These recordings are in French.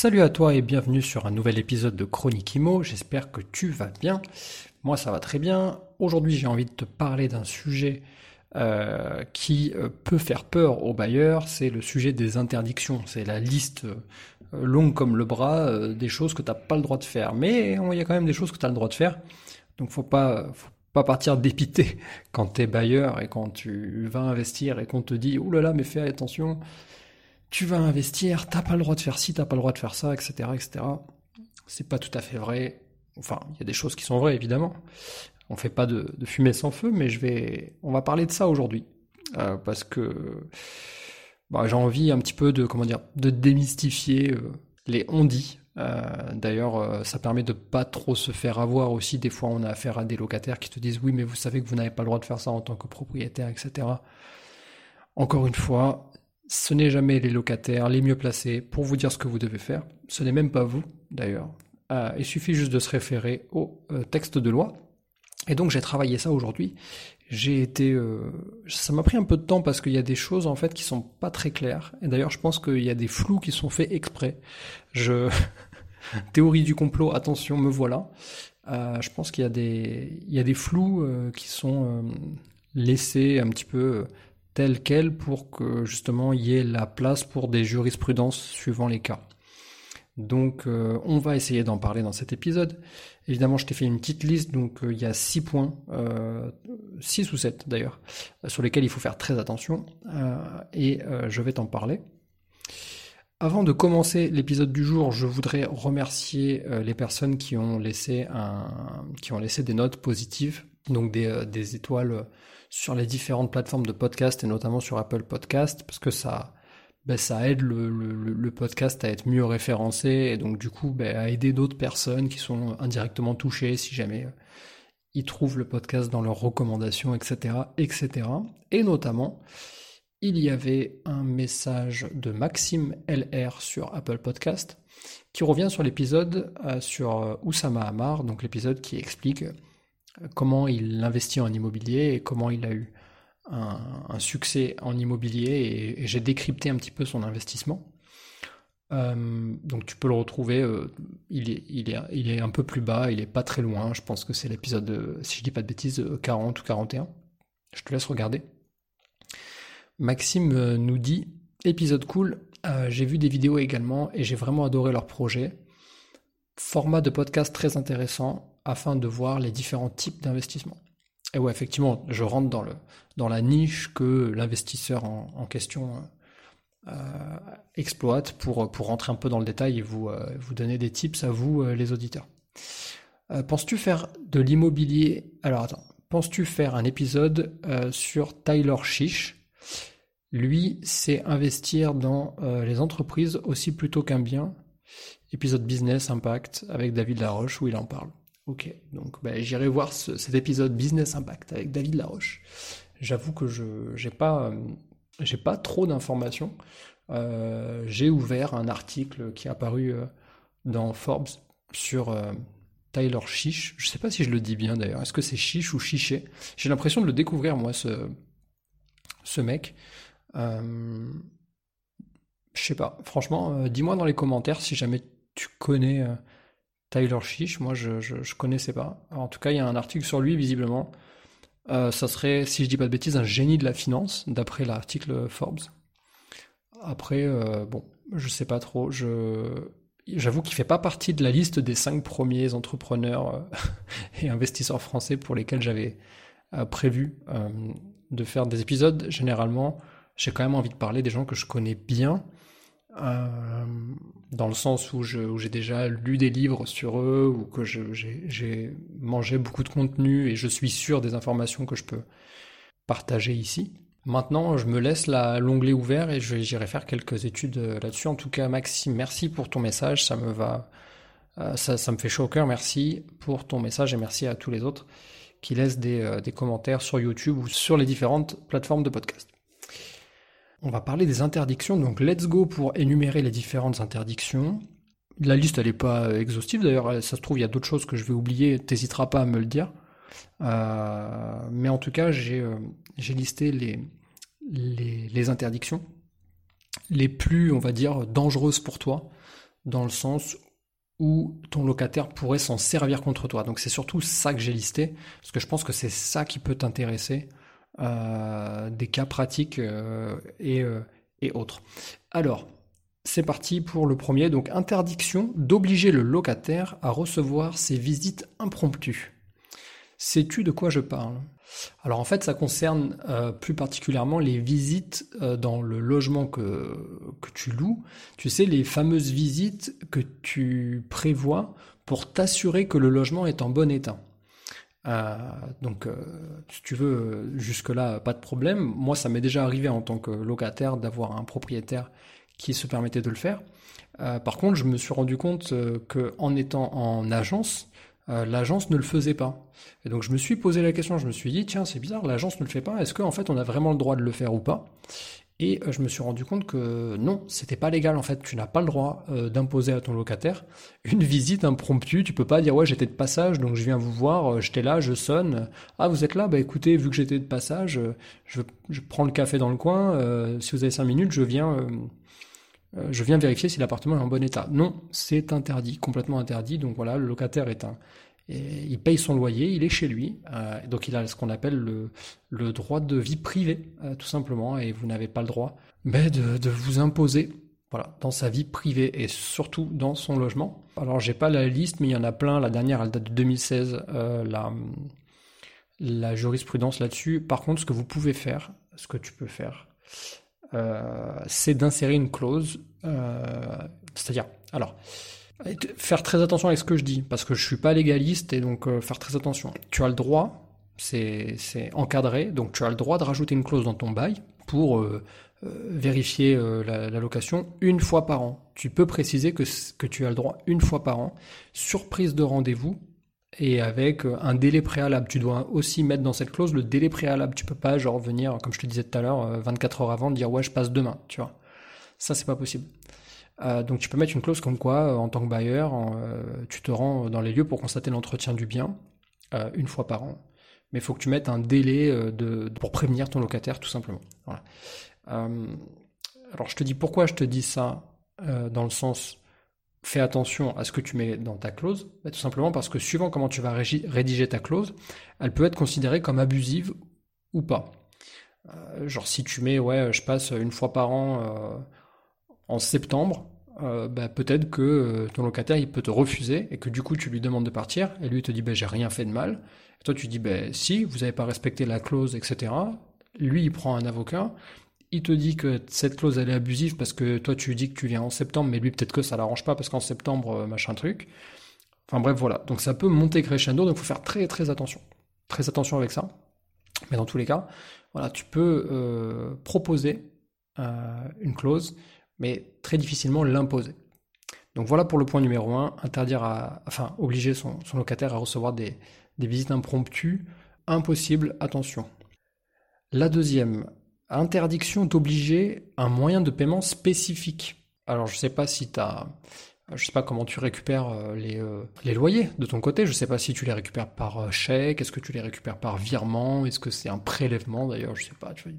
Salut à toi et bienvenue sur un nouvel épisode de Chronique Imo. J'espère que tu vas bien. Moi, ça va très bien. Aujourd'hui, j'ai envie de te parler d'un sujet euh, qui euh, peut faire peur aux bailleurs. C'est le sujet des interdictions. C'est la liste euh, longue comme le bras des choses que tu n'as pas le droit de faire. Mais il y a quand même des choses que tu as le droit de faire. Donc, faut pas, faut pas partir dépité quand tu es bailleur et quand tu vas investir et qu'on te dit, là là, mais fais attention tu vas investir, t'as pas le droit de faire ci, t'as pas le droit de faire ça, etc., etc. C'est pas tout à fait vrai. Enfin, il y a des choses qui sont vraies, évidemment. On fait pas de, fumée sans feu, mais je vais, on va parler de ça aujourd'hui. Euh, parce que bah, j'ai envie un petit peu de, comment dire, de démystifier euh, les on-dit. Euh, d'ailleurs, ça permet de pas trop se faire avoir aussi. Des fois, on a affaire à des locataires qui te disent oui, mais vous savez que vous n'avez pas le droit de faire ça en tant que propriétaire, etc. Encore une fois, ce n'est jamais les locataires les mieux placés pour vous dire ce que vous devez faire. Ce n'est même pas vous, d'ailleurs. Euh, il suffit juste de se référer au euh, texte de loi. Et donc j'ai travaillé ça aujourd'hui. J'ai été, euh, ça m'a pris un peu de temps parce qu'il y a des choses en fait qui sont pas très claires. Et d'ailleurs, je pense qu'il y a des flous qui sont faits exprès. Je théorie du complot, attention, me voilà. je pense qu'il y a des, il y a des flous qui sont laissés un petit peu telle quelle pour que justement il y ait la place pour des jurisprudences suivant les cas. Donc euh, on va essayer d'en parler dans cet épisode. Évidemment, je t'ai fait une petite liste, donc euh, il y a six points, euh, six ou sept d'ailleurs, sur lesquels il faut faire très attention, et je vais t'en parler. Avant de commencer l'épisode du jour, je voudrais remercier les personnes qui ont laissé qui ont laissé des notes positives, donc des, des étoiles sur les différentes plateformes de podcast et notamment sur Apple Podcast parce que ça, ben, ça aide le, podcast à être mieux référencé et donc du coup ben, à aider d'autres personnes qui sont indirectement touchées si jamais euh, ils trouvent le podcast dans leurs recommandations, etc., etc. Et notamment, il y avait un message de Maxime LR sur Apple Podcast qui revient sur l'épisode euh, sur euh, Oussama Hamar, donc l'épisode qui explique comment il investit en immobilier et comment il a eu un, succès en immobilier et, j'ai décrypté un petit peu son investissement. Euh, donc tu peux le retrouver, euh, il, est, un peu plus bas, il est pas très loin, je pense que c'est l'épisode, si je dis pas de bêtises, 40 ou 41. Je te laisse regarder. Maxime euh, nous dit, épisode cool, j'ai vu des vidéos également et j'ai vraiment adoré leur projet. Format de podcast très intéressant, afin de voir les différents types d'investissements. Et ouais, effectivement, je rentre dans, le, dans la niche que l'investisseur en, question euh, exploite pour, pour rentrer un peu dans le détail et vous, euh, vous donner des tips à vous, euh, les auditeurs. penses-tu faire de l'immobilier? Alors attends, penses-tu faire un épisode sur Tyler Chiche Lui, c'est investir dans les entreprises aussi plutôt qu'un bien. Épisode Business Impact avec David Laroche où il en parle. Ok, donc bah, j'irai voir cet épisode Business Impact avec David Laroche. J'avoue que je pas euh, pas trop d'informations. Euh, j'ai ouvert un article qui est apparu euh, dans Forbes sur Tyler Chiche. Je sais pas si je le dis bien d'ailleurs. Est-ce que c'est Chiche ou Chiché J'ai l'impression de le découvrir moi ce mec. je sais pas. Franchement, dis-moi dans les commentaires si jamais tu connais Tyler Chiche, moi je, je, connaissais pas. en tout cas, il y a un article sur lui visiblement. Euh, ça serait, si je dis pas de bêtises, un génie de la finance, d'après l'article Forbes. Après, euh, bon, je sais pas trop. Je, j'avoue qu'il fait pas partie de la liste des cinq premiers entrepreneurs euh, et investisseurs français pour lesquels j'avais prévu de faire des épisodes. Généralement, j'ai quand même envie de parler des gens que je connais bien euh, dans le sens où, j'ai déjà lu des livres sur eux, ou que j'ai mangé beaucoup de contenu et je suis sûr des informations que je peux partager ici. Maintenant, je me laisse l'onglet ouvert et j'irai faire quelques études euh, là-dessus. En tout cas, Maxime, merci pour ton message, ça me va ça, me fait chaud au cœur. Merci pour ton message et merci à tous les autres qui laissent des commentaires sur YouTube ou sur les différentes plateformes de podcast. On va parler des interdictions, donc let's go pour énumérer les différentes interdictions. La liste, elle n'est pas exhaustive, d'ailleurs, ça se trouve, il y a d'autres choses que je vais oublier, t'hésiteras pas à me le dire. Euh, mais en tout cas, j'ai euh, listé les, les, interdictions les plus, on va dire, dangereuses pour toi, dans le sens où ton locataire pourrait s'en servir contre toi. Donc c'est surtout ça que j'ai listé, parce que je pense que c'est ça qui peut t'intéresser des cas pratiques euh, euh, et, autres. Alors, c'est parti pour le premier. Donc, interdiction d'obliger le locataire à recevoir ses visites impromptues. Sais-tu de quoi je parle? Alors en fait, ça concerne plus particulièrement les visites dans le logement que, que tu loues. Tu sais, les fameuses visites que tu prévois pour t'assurer que le logement est en bon état. Euh, donc, euh, si tu veux, jusque-là, pas de problème. Moi, ça m'est déjà arrivé en tant que locataire d'avoir un propriétaire qui se permettait de le faire. Euh, par contre, je me suis rendu compte que en étant en agence, l'agence ne le faisait pas. Et donc, je me suis posé la question. Je me suis dit, tiens, c'est bizarre, l'agence ne le fait pas. Est-ce qu'en fait, on a vraiment le droit de le faire ou pas? Et euh, je me suis rendu compte que non, c'était pas légal en fait. Tu n'as pas le droit euh, d'imposer à ton locataire une visite impromptue. Tu peux pas dire ouais j'étais de passage donc je viens vous voir, euh, j'étais là, je sonne. Ah vous êtes là, bah écoutez vu que j'étais de passage, je, prends le café dans le coin. si vous avez cinq minutes, je viens, je viens vérifier si l'appartement est en bon état. Non, c'est interdit, complètement interdit. Donc voilà, le locataire est un il paye son loyer, il est chez lui, euh, donc il a ce qu'on appelle le, droit de vie privée, euh, tout simplement, et vous n'avez pas le droit de, vous imposer voilà, dans sa vie privée et surtout dans son logement. Alors j'ai pas la liste, mais il y en a plein. La dernière, elle date de 2016, euh, la, la jurisprudence là-dessus. Par contre, ce que vous pouvez faire, ce que tu peux faire, c'est d'insérer une clause, c'est-à-dire, alors, Faire très attention avec ce que je dis, parce que je suis pas légaliste et donc euh, faire très attention. Tu as le droit, c'est encadré, donc tu as le droit de rajouter une clause dans ton bail pour euh, euh, vérifier la, location une fois par an. Tu peux préciser que, que tu as le droit une fois par an, surprise de rendez-vous et avec un délai préalable. Tu dois aussi mettre dans cette clause le délai préalable. Tu peux pas genre venir, comme je te disais tout à l'heure, 24 heures avant, dire ouais je passe demain, tu vois. Ça c'est pas possible. Euh, donc tu peux mettre une clause comme quoi, euh, en tant que bailleur, euh, tu te rends dans les lieux pour constater l'entretien du bien une fois par an. Mais il faut que tu mettes un délai pour prévenir ton locataire, tout simplement. alors je te dis pourquoi je te dis ça dans le sens fais attention à ce que tu mets dans ta clause, bah, tout simplement parce que suivant comment tu vas rédiger ta clause, elle peut être considérée comme abusive ou pas. genre si tu mets ouais je passe une fois par an en septembre, euh, bah, peut-être que euh, ton locataire il peut te refuser et que du coup tu lui demandes de partir et lui il te dit bah, j'ai rien fait de mal. Et toi tu dis bah, si vous n'avez pas respecté la clause etc. Lui il prend un avocat, il te dit que cette clause elle est abusive parce que toi tu lui dis que tu viens en septembre mais lui peut-être que ça l'arrange pas parce qu'en septembre euh, machin truc. Enfin bref voilà donc ça peut monter crescendo donc il faut faire très très attention très attention avec ça. Mais dans tous les cas voilà tu peux proposer une clause mais très difficilement l'imposer. Donc voilà pour le point numéro 1, interdire à, enfin, obliger son, locataire à recevoir des, visites impromptues, impossible, attention. La deuxième, interdiction d'obliger un moyen de paiement spécifique. Alors je sais pas si tu je sais pas comment tu récupères euh, les, euh, les, loyers de ton côté. Je sais pas si tu les récupères par euh, chèque, est-ce que tu les récupères par virement, est-ce que c'est un prélèvement d'ailleurs, je sais pas. Tu vois,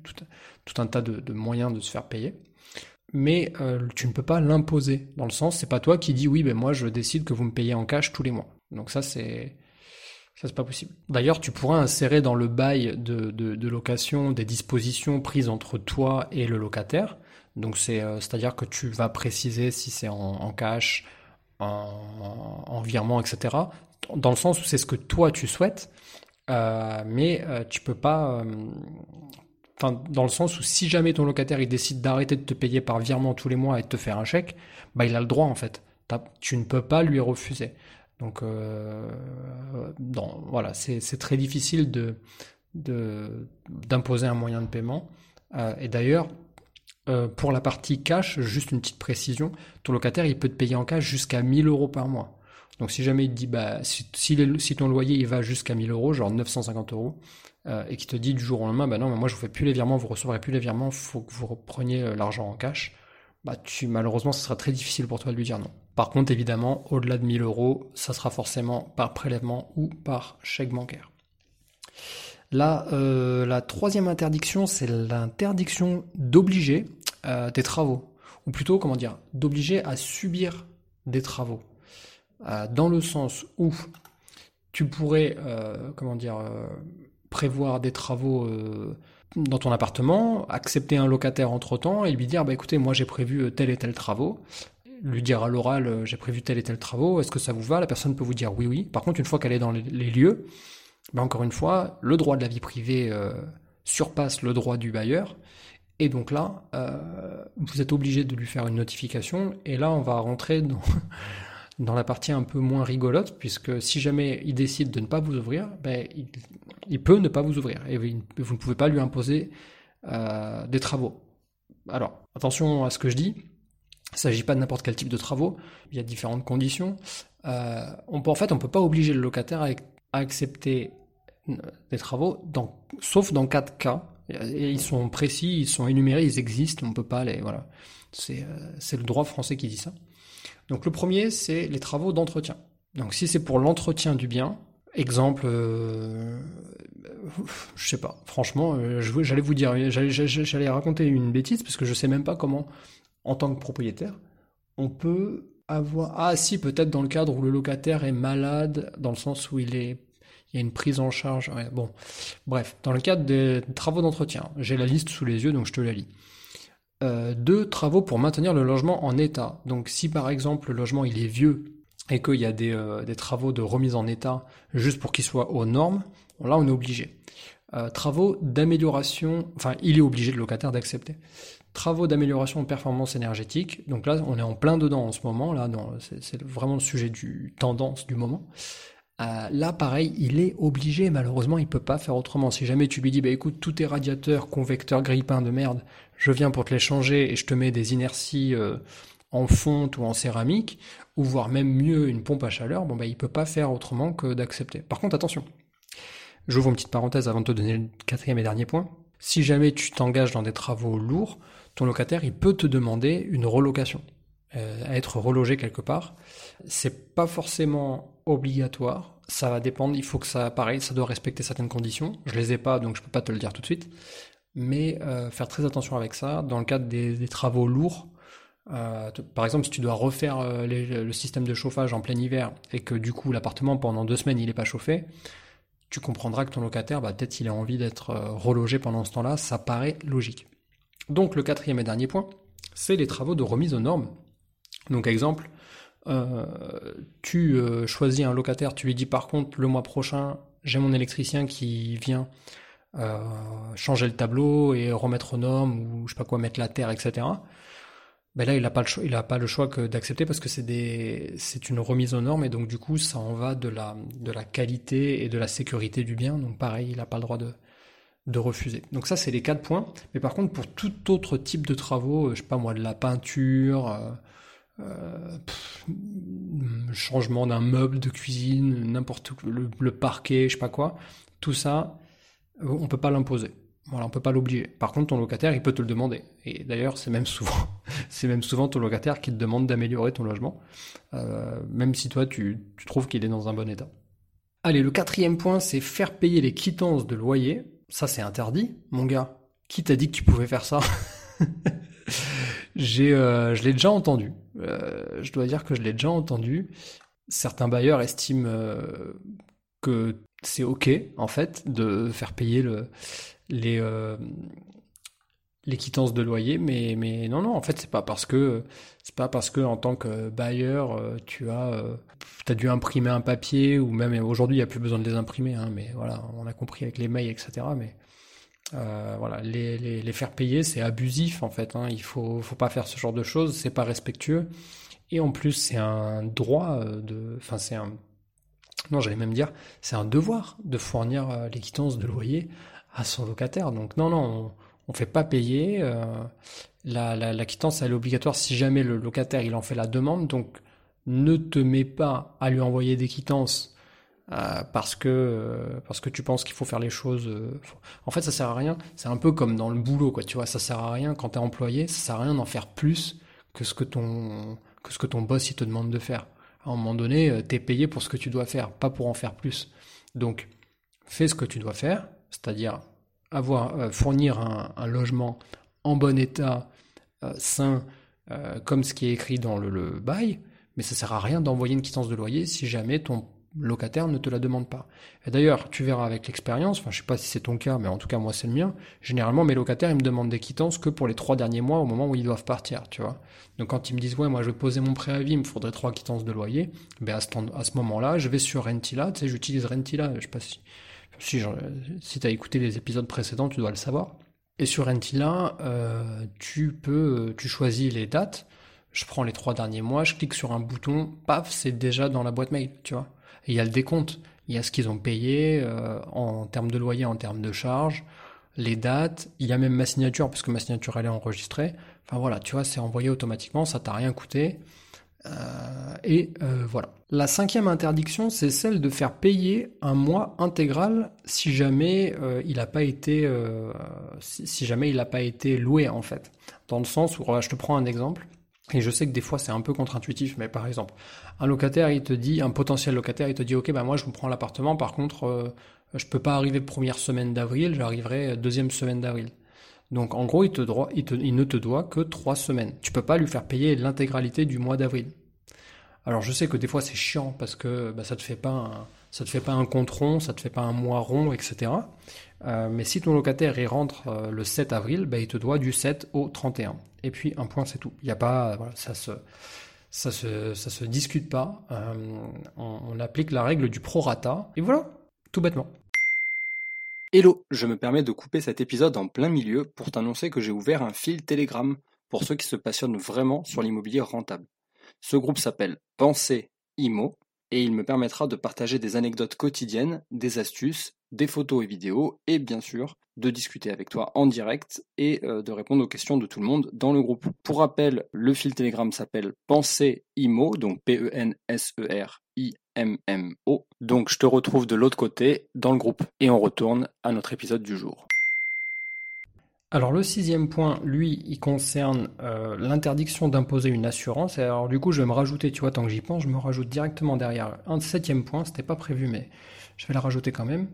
tout, un tas de, moyens de se faire payer mais euh, tu ne peux pas l'imposer. Dans le sens, c'est pas toi qui dis oui, ben moi je décide que vous me payez en cash tous les mois. Donc ça c'est ça c'est pas possible. D'ailleurs, tu pourras insérer dans le bail de, de, location des dispositions prises entre toi et le locataire. Donc c'est euh, c'est à dire que tu vas préciser si c'est en, cash, en, en, virement, etc. Dans le sens où c'est ce que toi tu souhaites. Euh, mais tu peux pas Dans le sens où si jamais ton locataire il décide d'arrêter de te payer par virement tous les mois et de te faire un chèque, bah il a le droit en fait. Tu ne peux pas lui refuser. Donc euh, voilà, c'est très difficile d'imposer un moyen de paiement. Euh, et d'ailleurs, euh, pour la partie cash, juste une petite précision, ton locataire il peut te payer en cash jusqu'à 1000 euros par mois. Donc si jamais il te dit, bah, si, ton loyer il va jusqu'à 1000 euros, genre 950 euros, euh, et qui te dit du jour au lendemain, bah non, mais moi je vous fais plus les virements, vous recevrez plus les virements, faut que vous repreniez euh, l'argent en cash, bah tu, malheureusement, ce sera très difficile pour toi de lui dire non. Par contre, évidemment, au-delà de 1000 euros, ça sera forcément par prélèvement ou par chèque bancaire. Là, euh, la troisième interdiction, c'est l'interdiction d'obliger des travaux, ou plutôt, comment dire, d'obliger à subir des travaux, dans le sens où tu pourrais, comment dire, prévoir des travaux dans ton appartement, accepter un locataire entre temps et lui dire, bah écoutez, moi j'ai prévu tel et tel travaux, lui dire à l'oral, j'ai prévu tel et tel travaux, est-ce que ça vous va? La personne peut vous dire oui, oui. Par contre, une fois qu'elle est dans les lieux, mais encore une fois, le droit de la vie privée euh, surpasse le droit du bailleur. Et donc là, euh, vous êtes obligé de lui faire une notification. Et là, on va rentrer dans, dans la partie un peu moins rigolote, puisque si jamais il décide de ne pas vous ouvrir, ben, il, peut ne pas vous ouvrir. Et vous ne pouvez pas lui imposer euh, des travaux. Alors, attention à ce que je dis. Il ne s'agit pas de n'importe quel type de travaux. Il y a différentes conditions. on peut, en fait, on ne peut pas obliger le locataire à accepter des travaux, sauf dans quatre cas. Et ils sont précis, ils sont énumérés, ils existent, on peut pas les. Voilà. Euh, c'est le droit français qui dit ça. Donc le premier, c'est les travaux d'entretien. Donc si c'est pour l'entretien du bien, exemple, euh, je sais pas, franchement, euh, j'allais vous dire, j'allais raconter une bêtise parce que je sais même pas comment, en tant que propriétaire, on peut avoir. Ah si, peut-être dans le cadre où le locataire est malade, dans le sens où il est il y a une prise en charge. bon, bref, dans le cadre des travaux d'entretien, j'ai la liste sous les yeux, donc je te la lis. Euh, deux travaux pour maintenir le logement en état. Donc si par exemple le logement il est vieux et qu'il y a des, euh, travaux de remise en état juste pour qu'il soit aux normes, là on est obligé. Euh, travaux d'amélioration, enfin il est obligé le locataire d'accepter. Travaux d'amélioration de performance énergétique, donc là on est en plein dedans en ce moment, là c'est vraiment le sujet du tendance du moment. Là, pareil, il est obligé, malheureusement, il peut pas faire autrement. Si jamais tu lui dis, bah écoute, tous tes radiateurs, convecteurs, grippins de merde, je viens pour te les changer et je te mets des inerties euh, en fonte ou en céramique, ou voire même mieux une pompe à chaleur, bon bah il peut pas faire autrement que d'accepter. Par contre, attention, j'ouvre une petite parenthèse avant de te donner le quatrième et dernier point. Si jamais tu t'engages dans des travaux lourds, ton locataire, il peut te demander une relocation, euh, à être relogé quelque part. C'est pas forcément obligatoire. Ça va dépendre. Il faut que ça, pareil, ça doit respecter certaines conditions. Je les ai pas, donc je peux pas te le dire tout de suite. Mais euh, faire très attention avec ça. Dans le cadre des, travaux lourds, euh, par exemple, si tu dois refaire euh, le système de chauffage en plein hiver et que du coup l'appartement pendant deux semaines il n'est pas chauffé, tu comprendras que ton locataire, bah, peut-être il a envie d'être relogé pendant ce temps-là. Ça paraît logique. Donc le quatrième et dernier point, c'est les travaux de remise aux normes. Donc exemple, tu choisis un locataire, tu lui dis par contre le mois prochain, j'ai mon électricien qui vient euh, changer le tableau et remettre aux normes ou je sais pas quoi, mettre la terre, etc. Ben là, il n'a pas le choix, il a pas le choix que d'accepter parce que c'est des, c'est une remise aux normes et donc du coup, ça en va de la, de la qualité et de la sécurité du bien. Donc pareil, il n'a pas le droit de, de refuser. Donc ça, c'est les quatre points. Mais par contre, pour tout autre type de travaux, je sais pas moi, de la peinture, euh, changement d'un meuble de cuisine, n'importe le, le parquet, je sais pas quoi, tout ça, on peut pas l'imposer. Voilà, on peut pas l'obliger. Par contre, ton locataire, il peut te le demander. Et d'ailleurs, c'est même souvent, c'est même souvent ton locataire qui te demande d'améliorer ton logement, euh, même si toi, tu, trouves qu'il est dans un bon état. Allez, le quatrième point, c'est faire payer les quittances de loyer. Ça, c'est interdit, mon gars. Qui t'a dit que tu pouvais faire ça J'ai, euh, je l'ai déjà entendu. Euh, je dois dire que je l'ai déjà entendu. Certains bailleurs estiment euh, que c'est ok en fait de faire payer le, les les quittances de loyer, mais mais non non en fait c'est pas parce que c'est pas parce que en tant que bailleur tu as as dû imprimer un papier ou même aujourd'hui il y a plus besoin de les imprimer hein, mais voilà on a compris avec les mails etc mais euh, voilà, les, les, les, faire payer, c'est abusif en fait. Hein. Il faut, faut pas faire ce genre de choses, c'est pas respectueux. Et en plus, c'est un droit euh, de, enfin c'est un, non, j'allais même dire, c'est un devoir de fournir euh, les quittances de loyer à son locataire. Donc non, non, on, on fait pas payer. Euh, la, quittance, elle est obligatoire si jamais le locataire il en fait la demande. Donc ne te mets pas à lui envoyer des quittances euh, parce que parce que tu penses qu'il faut faire les choses. En fait, ça sert à rien. C'est un peu comme dans le boulot, quoi. Tu vois, ça sert à rien quand t'es employé. Ça sert à rien d'en faire plus que ce que ton que ce que boss te demande de faire. À un moment donné, t'es payé pour ce que tu dois faire, pas pour en faire plus. Donc, fais ce que tu dois faire, c'est-à-dire avoir fournir un, logement en bon état, sain, comme ce qui est écrit dans le, le bail. Mais ça sert à rien d'envoyer une quittance de loyer si jamais ton locataire ne te la demande pas. Et d'ailleurs, tu verras avec l'expérience, enfin je sais pas si c'est ton cas, mais en tout cas moi c'est le mien, généralement mes locataires ils me demandent des quittances que pour les trois derniers mois au moment où ils doivent partir, tu vois. Donc quand ils me disent ouais moi je vais poser mon préavis, il me faudrait trois quittances de loyer, ben à ce, moment-là je vais sur Rentila, tu sais j'utilise Rentila, je sais pas si, si, si tu écouté les épisodes précédents tu dois le savoir. Et sur Rentila, euh, tu peux, tu choisis les dates, je prends les trois derniers mois, je clique sur un bouton, paf, c'est déjà dans la boîte mail, tu vois il y a le décompte. Il y a ce qu'ils ont payé euh, en termes de loyer, en termes de charges, les dates. Il y a même ma signature, parce que ma signature, elle est enregistrée. Enfin voilà, tu vois, c'est envoyé automatiquement, ça t'a rien coûté. Euh, et euh, voilà. La cinquième interdiction, c'est celle de faire payer un mois intégral si jamais il n'a pas été, jamais il n'a pas été loué en fait. Dans le sens où, je te prends un exemple. Et je sais que des fois c'est un peu contre-intuitif, mais par exemple, un locataire, il te dit, un potentiel locataire, il te dit, ok, bah moi je vous prends l'appartement, par contre, euh, je peux pas arriver première semaine d'avril, j'arriverai deuxième semaine d'avril. Donc en gros, il, te il, ne te doit que trois semaines. Tu peux pas lui faire payer l'intégralité du mois d'avril. Alors je sais que des fois c'est chiant parce que bah, ça te fait pas ça te fait pas un compte rond, ça te fait pas un mois rond, etc. Euh, mais si ton locataire il rentre euh, le 7 avril, bah, il te doit du 7 au 31. Et puis un point c'est tout. Il y a pas, voilà, ça se, ça se, ça se discute pas. Euh, on, on, applique la règle du prorata. Et voilà, tout bêtement. Hello, je me permets de couper cet épisode en plein milieu pour t'annoncer que j'ai ouvert un fil Telegram pour ceux qui se passionnent vraiment sur l'immobilier rentable. Ce groupe s'appelle Pensée Imo et il me permettra de partager des anecdotes quotidiennes, des astuces, des photos et vidéos et bien sûr de discuter avec toi en direct et euh, de répondre aux questions de tout le monde dans le groupe. Pour rappel, le fil Telegram s'appelle Pensée IMO, donc P-E-N-S-E-R-I-M-M-O. Donc je te retrouve de l'autre côté dans le groupe et on retourne à notre épisode du jour. Alors le sixième point, lui, il concerne euh, l'interdiction d'imposer une assurance. Alors du coup, je vais me rajouter, tu vois, tant que j'y pense, je me rajoute directement derrière un septième point. C'était pas prévu, mais je vais la rajouter quand même.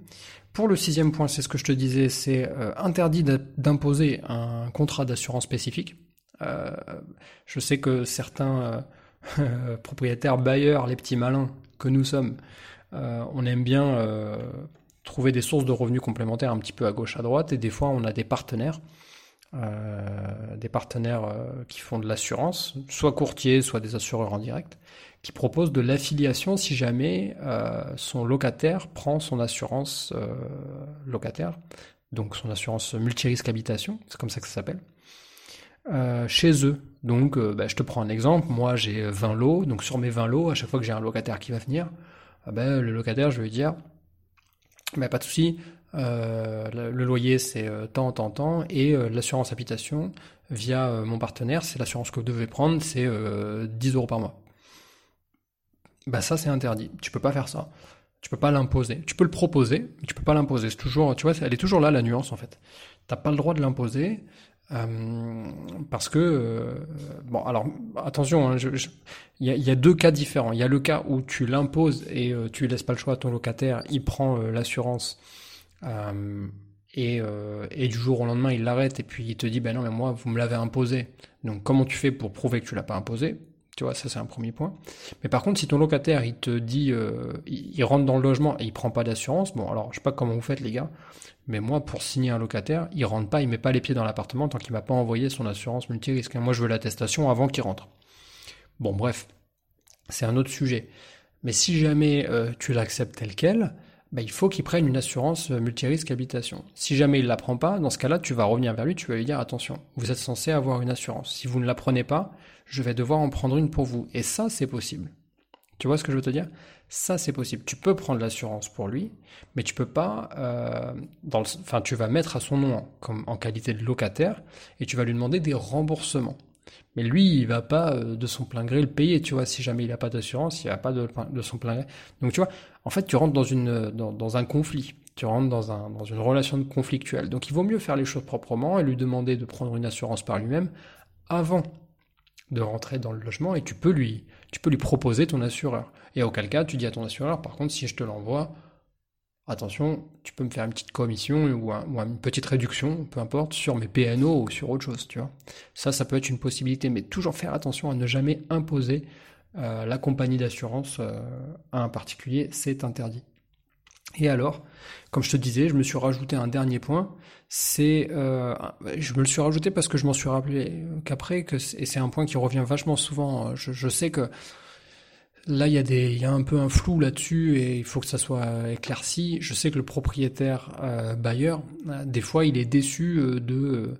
Pour le sixième point, c'est ce que je te disais, c'est euh, interdit d'imposer un contrat d'assurance spécifique. Euh, je sais que certains euh, propriétaires bailleurs, les petits malins que nous sommes, on aime bien trouver des sources de revenus complémentaires un petit peu à gauche, à droite, et des fois on a des partenaires, des partenaires qui font de l'assurance, soit courtiers, soit des assureurs en direct, qui propose de l'affiliation si jamais euh, son locataire prend son assurance euh, locataire, donc son assurance multirisque habitation, c'est comme ça que ça s'appelle, euh, chez eux. Donc bah, je te prends un exemple, moi j'ai 20 lots, donc sur mes 20 lots, à chaque fois que j'ai un locataire qui va venir, ah ben, le locataire je vais lui dire, bah, pas de souci, le, le, loyer c'est tant, tant, tant, et l'assurance habitation via mon partenaire, c'est l'assurance que vous devez prendre, c'est 10 euros par mois bah ça c'est interdit. Tu peux pas faire ça. Tu peux pas l'imposer. Tu peux le proposer, mais tu peux pas l'imposer. C'est toujours, tu vois, elle est toujours là la nuance en fait. T'as pas le droit de l'imposer euh, parce que euh, bon, alors attention, hein, il y, a, deux cas différents. Il y a le cas où tu l'imposes et euh, tu laisses pas le choix à ton locataire, il prend l'assurance. Et, et, du jour au lendemain, il l'arrête et puis il te dit, ben non, mais moi, vous me l'avez imposé. Donc, comment tu fais pour prouver que tu l'as pas imposé? Tu vois, ça c'est un premier point. Mais par contre, si ton locataire il te dit, euh, il, rentre dans le logement et il prend pas d'assurance, bon alors je sais pas comment vous faites les gars, mais moi pour signer un locataire, il rentre pas, il met pas les pieds dans l'appartement tant qu'il m'a pas envoyé son assurance multirisque. Moi je veux l'attestation avant qu'il rentre. Bon bref, c'est un autre sujet. Mais si jamais euh, tu l'acceptes tel quel, bah, il faut qu'il prenne une assurance euh, multirisque habitation. Si jamais il la prend pas, dans ce cas-là, tu vas revenir vers lui, tu vas lui dire attention, vous êtes censé avoir une assurance. Si vous ne la prenez pas, je vais devoir en prendre une pour vous. Et ça, c'est possible. Tu vois ce que je veux te dire? Ça, c'est possible. Tu peux prendre l'assurance pour lui, mais tu peux pas. Euh, enfin, tu vas mettre à son nom en qualité de locataire et tu vas lui demander des remboursements. Mais lui, il va pas euh, de son plein gré le payer, tu vois. Si jamais il a pas d'assurance, il va pas de, son plein gré. Donc tu vois, en fait, tu rentres dans dans un conflit. Tu rentres dans une relation conflictuelle. Donc il vaut mieux faire les choses proprement et lui demander de prendre une assurance par lui-même avant de rentrer dans le logement et tu peux lui tu peux lui proposer ton assureur. Et auquel cas, tu dis à ton assureur, par contre, si je te l'envoie, attention, tu peux me faire une petite commission ou, une petite réduction, peu importe, sur mes PNO ou sur autre chose, tu vois. Ça, ça peut être une possibilité, mais toujours faire attention à ne jamais imposer euh, la compagnie d'assurance euh, à un particulier, c'est interdit. Et alors, comme je te disais, je me suis rajouté un dernier point. C'est, euh, je me le suis rajouté parce que je m'en suis rappelé qu'après, que et c'est un point qui revient vachement souvent. Je, je sais que Là, il y a un peu un flou là-dessus et il faut que ça soit éclairci. Je sais que le propriétaire euh, bailleur, euh, des fois, il est déçu euh, de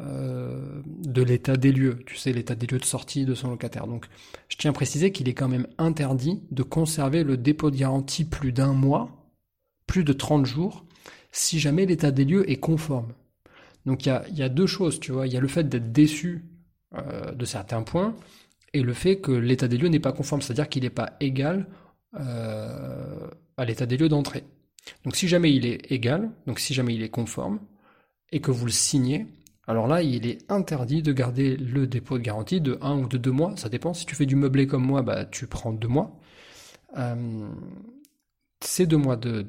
de l'état des lieux. Tu sais, l'état des lieux de sortie de son locataire. Donc, je tiens à préciser qu'il est quand même interdit de conserver le dépôt de garantie plus d'un mois, plus de 30 jours, si jamais l'état des lieux est conforme. Donc, il y a deux choses, tu vois. Il y a le fait d'être déçu de certains points et le fait que l'état des lieux n'est pas conforme, c'est-à-dire qu'il n'est pas égal euh, à l'état des lieux d'entrée. Donc si jamais il est égal, donc si jamais il est conforme, et que vous le signez, alors là, il est interdit de garder le dépôt de garantie de 1 ou de 2 mois, ça dépend. Si tu fais du meublé comme moi, bah, tu prends 2 mois. Euh, ces 2 mois de,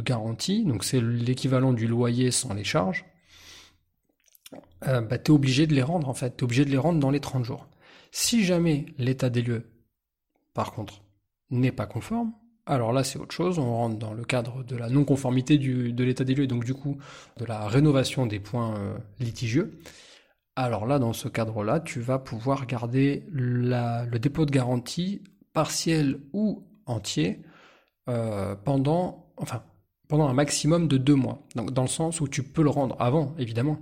garantie, donc c'est l'équivalent du loyer sans les charges, euh, bah, tu es obligé de les rendre en fait, tu es obligé de les rendre dans les 30 jours. Si jamais l'état des lieux, par contre, n'est pas conforme, alors là c'est autre chose, on rentre dans le cadre de la non-conformité de l'état des lieux, et donc du coup de la rénovation des points euh, litigieux. Alors là, dans ce cadre-là, tu vas pouvoir garder le dépôt de garantie partiel ou entier euh, pendant, un maximum de deux mois. Dans le sens où tu peux le rendre avant, évidemment,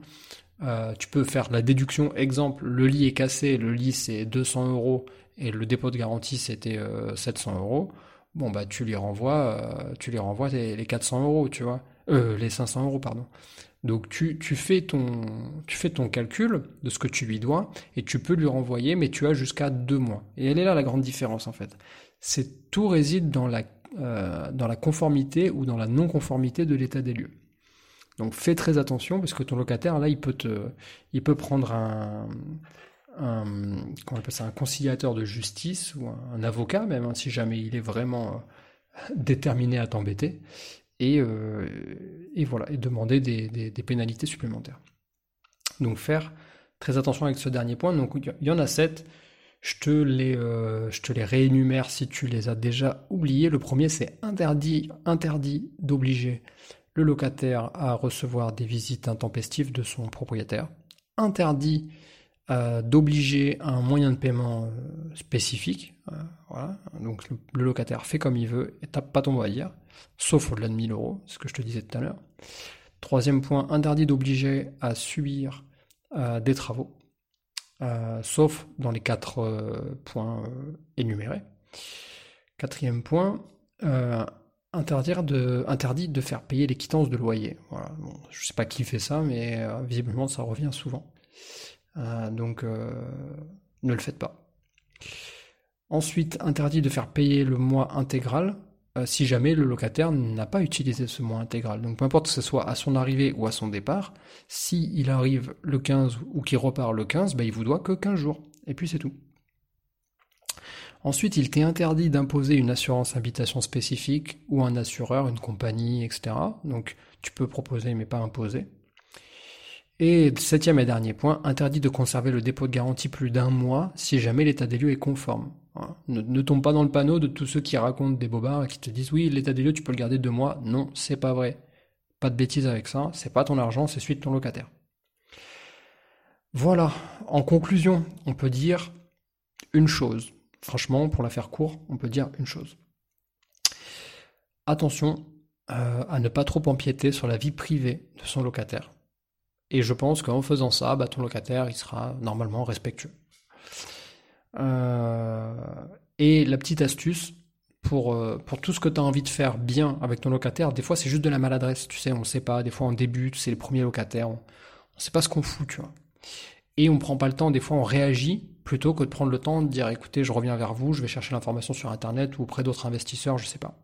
euh, tu peux faire la déduction. Exemple, le lit est cassé, le lit c'est 200 euros et le dépôt de garantie c'était 700 euh, euros. Bon bah tu lui renvoies, euh, tu lui renvoies les, 400 euros, tu vois, les 500 euros pardon. Donc tu, tu, fais ton, tu fais ton calcul de ce que tu lui dois et tu peux lui renvoyer, mais tu as jusqu'à deux mois. Et elle est là la grande différence en fait. C'est tout réside dans la, dans la conformité ou dans la non-conformité de l'état des lieux. Donc fais très attention parce que ton locataire, là, il peut, te, il peut prendre un, on un conciliateur de justice ou un, avocat, même hein, si jamais il est vraiment euh, déterminé à t'embêter, et, euh, et, voilà, et demander des, des, pénalités supplémentaires. Donc faire très attention avec ce dernier point. Donc il y en a sept. Je te les, euh, je te les réénumère si tu les as déjà oubliés. Le premier, c'est interdit, interdit d'obliger le locataire à recevoir des visites intempestives de son propriétaire, interdit euh, d'obliger un moyen de paiement euh, spécifique. Euh, voilà. Donc le, locataire fait comme il veut et tape pas ton dire, sauf au-delà de 1000 euros, ce que je te disais tout à l'heure. Troisième point, interdit d'obliger à subir des travaux, sauf dans les quatre points énumérés. Quatrième point, interdit de faire payer les quittances de loyer. Je sais pas qui fait ça, mais euh, visiblement ça revient souvent. Euh, donc euh, ne le faites pas. Ensuite, interdit de faire payer le mois intégral si jamais le locataire n'a pas utilisé ce mois intégral. Donc peu importe que ce soit à son arrivée ou à son départ, si il arrive le 15 ou qu'il repart le 15, bah, il vous doit que 15 jours. Et puis c'est tout. Ensuite, il t'est interdit d'imposer une assurance habitation spécifique ou un assureur, une compagnie, etc. Donc, tu peux proposer mais pas imposer. Et septième et dernier point, interdit de conserver le dépôt de garantie plus d'un mois si jamais l'état des lieux est conforme. Hein. Ne, tombe pas dans le panneau de tous ceux qui racontent des bobards et qui te disent oui, l'état des lieux, tu peux le garder deux mois. Non, c'est pas vrai. Pas de bêtises avec ça, c'est pas ton argent, c'est celui de ton locataire. Voilà, en conclusion, on peut dire une chose. Franchement, pour la faire court, on peut dire une chose. Attention euh, à ne pas trop empiéter sur la vie privée de son locataire. Et je pense qu'en faisant ça, bah, ton locataire, il sera normalement respectueux. Euh, et la petite astuce, pour, euh, tout ce que tu as envie de faire bien avec ton locataire, des fois c'est juste de la maladresse, tu sais, on ne sait pas, des fois on débute, c'est les premiers locataires, on ne sait pas ce qu'on fout, tu vois. et on prend pas le temps, des fois on réagit plutôt que de prendre le temps de dire écoutez, je reviens vers vous, je vais chercher l'information sur internet ou auprès d'autres investisseurs, je sais pas.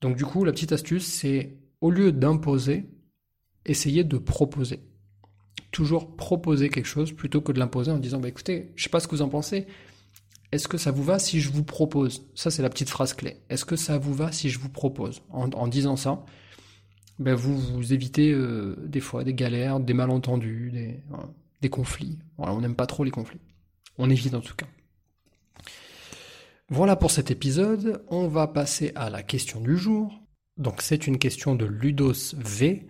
Donc du coup, la petite astuce, c'est au lieu d'imposer, essayer de proposer. Toujours proposer quelque chose plutôt que de l'imposer en disant bah écoutez, je sais pas ce que vous en pensez. Est-ce que ça vous va si je vous propose? Ça, c'est la petite phrase clé. Est-ce que ça vous va si je vous propose? En, disant ça, ben vous, vous évitez euh, des fois des galères, des malentendus, des, des conflits. on n'aime pas trop les conflits. On évite en tout cas. Voilà pour cet épisode. On va passer à la question du jour. Donc c'est une question de Ludos V.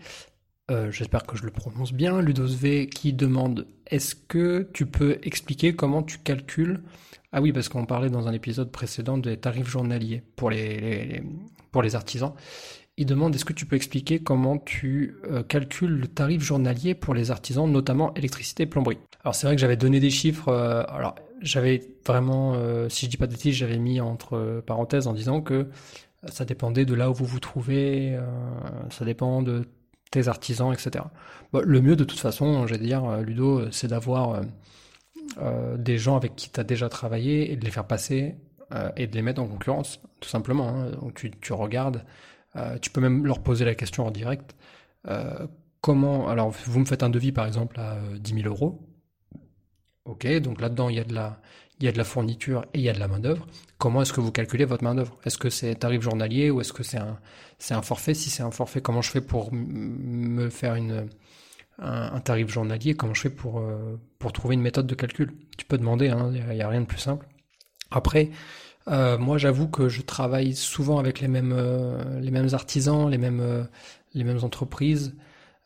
Euh, j'espère que je le prononce bien. Ludos V qui demande est-ce que tu peux expliquer comment tu calcules? Ah oui, parce qu'on parlait dans un épisode précédent des tarifs journaliers pour les pour les artisans il demande est-ce que tu peux expliquer comment tu euh, calcules le tarif journalier pour les artisans, notamment électricité et plomberie? Alors c'est vrai que j'avais donné des chiffres, euh, alors j'avais vraiment, euh, si je dis pas de bêtises, j'avais mis entre parenthèses en disant que ça dépendait de là où vous vous trouvez, ça dépend de tes artisans, etc. le mieux de toute façon, j'allais dire, Ludo, c'est d'avoir des gens avec qui tu as déjà travaillé et de les faire passer et de les mettre en concurrence, tout simplement. Hein. Donc tu, tu regardes euh, tu peux même leur poser la question en direct. Euh, comment, alors vous me faites un devis par exemple à 10 euh, 000 euros. Ok, donc là-dedans il y a de la, il y a de la fourniture et il y a de la main d'œuvre. Comment est-ce que vous calculez votre main d'œuvre Est-ce que c'est tarif journalier ou est-ce que c'est un, c'est un forfait? Si c'est un forfait, comment je fais pour me faire une, un, tarif journalier? Comment je fais pour, pour trouver une méthode de calcul? Tu peux demander, hein, il n'y a, rien de plus simple. Après, euh, moi, j'avoue que je travaille souvent avec les mêmes, euh, les mêmes artisans, les mêmes, euh, les mêmes entreprises.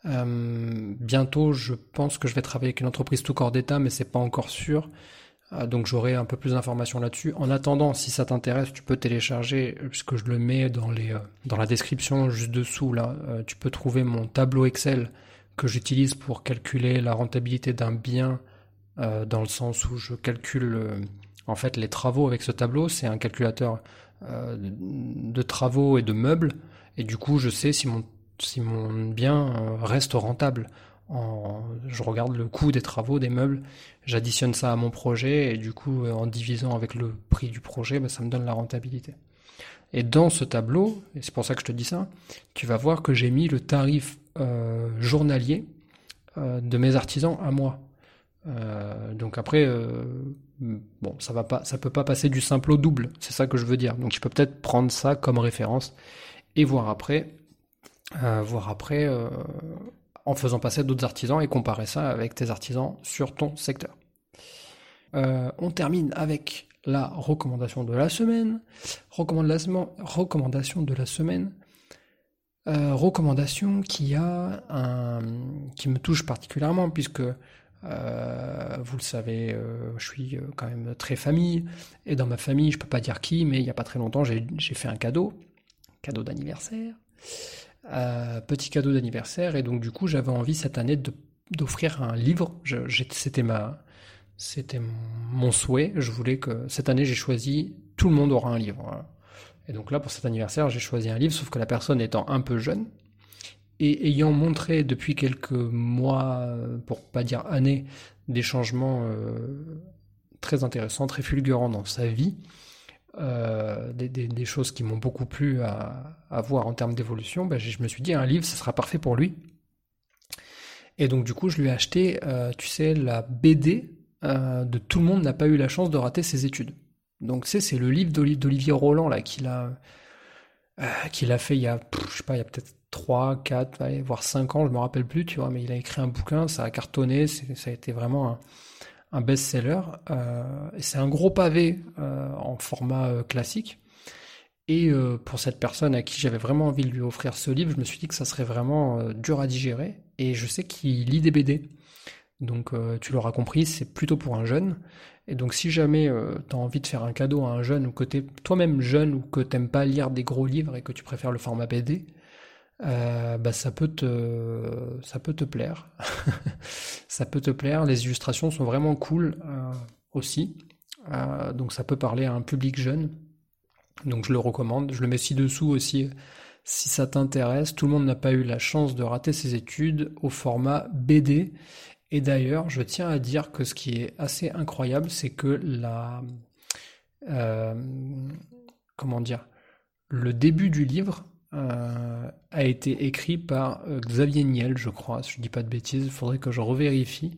bientôt, je pense que je vais travailler avec une entreprise tout corps d'État, mais c'est pas encore sûr. donc, j'aurai un peu plus d'informations là-dessus. En attendant, si ça t'intéresse, tu peux télécharger, puisque je le mets dans les, dans la description juste dessous là. tu peux trouver mon tableau Excel que j'utilise pour calculer la rentabilité d'un bien, dans le sens où je calcule en fait, les travaux avec ce tableau, c'est un calculateur euh, de travaux et de meubles, et du coup, je sais si mon, bien euh, reste rentable. En, je regarde le coût des travaux, des meubles, j'additionne ça à mon projet, et du coup, euh, en divisant avec le prix du projet, bah, ça me donne la rentabilité. Et dans ce tableau, et c'est pour ça que je te dis ça, tu vas voir que j'ai mis le tarif journalier de mes artisans à moi. donc après, bon, ça va pas, ça peut pas passer du simple au double. C'est ça que je veux dire. Donc, je peux peut-être prendre ça comme référence et voir après, euh, voir après, euh, en faisant passer d'autres artisans et comparer ça avec tes artisans sur ton secteur. Euh, on termine avec la recommandation de la semaine. Recommandation, de la semaine. recommandation qui a qui me touche particulièrement puisque euh, vous le savez, euh, je suis euh, quand même très famille, et dans ma famille, je peux pas dire qui, mais il n'y a pas très longtemps, j'ai fait un cadeau, cadeau d'anniversaire, petit cadeau d'anniversaire, et donc du coup, j'avais envie cette année d'offrir un livre. C'était ma, c'était mon souhait. Je voulais que cette année, j'ai choisi tout le monde aura un livre. Et donc là, pour cet anniversaire, j'ai choisi un livre, sauf que la personne étant un peu jeune, et ayant montré depuis quelques mois, pour pas dire années, des changements euh, très intéressants, très fulgurants dans sa vie, euh, des, choses qui m'ont beaucoup plu à, voir en termes d'évolution, ben, je me suis dit un livre, ce sera parfait pour lui. Et donc du coup, je lui ai acheté, euh, tu sais, la BD de Tout le monde n'a pas eu la chance de rater ses études. Donc c'est c'est le livre d'Olivier Roland là qu'il a qu'il a fait il y a je sais pas il y a peut-être 3, 4, voire 5 ans, je me rappelle plus, tu vois, mais il a écrit un bouquin, ça a cartonné, ça a été vraiment un, best-seller. Euh, c'est un gros pavé euh, en format euh, classique. Et pour cette personne à qui j'avais vraiment envie de lui offrir ce livre, je me suis dit que ça serait vraiment dur à digérer. Et je sais qu'il lit des BD. Donc tu l'auras compris, c'est plutôt pour un jeune. Et donc si jamais tu as envie de faire un cadeau à un jeune ou que tu es toi-même jeune ou que t'aimes pas lire des gros livres et que tu préfères le format BD, euh, bah, ça peut te ça peut te plaire. Ça peut te plaire. Les illustrations sont vraiment cool euh, aussi. Euh, donc ça peut parler à un public jeune. Donc je le recommande. Je le mets ci-dessous aussi si ça t'intéresse. Tout le monde n'a pas eu la chance de rater ses études au format BD Et d'ailleurs, je tiens à dire que ce qui est assez incroyable, c'est que la... Euh, comment dire Le début du livre euh, a été écrit par euh, Xavier Niel, je crois, si je dis pas de bêtises, il faudrait que je revérifie.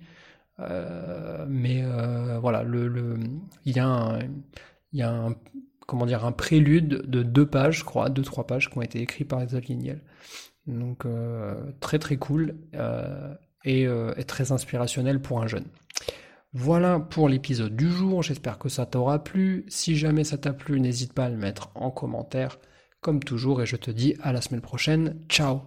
mais voilà, il y a un, comment dire, un prélude de deux pages, je crois, deux, trois pages qui ont été écrits par Xavier Niel. Donc très très cool. Euh, et, très inspirationnel pour un jeune. Voilà pour l'épisode du jour, j'espère que ça t'aura plu. Si jamais ça t'a plu, n'hésite pas à le mettre en commentaire, comme toujours, et je te dis à la semaine prochaine. Ciao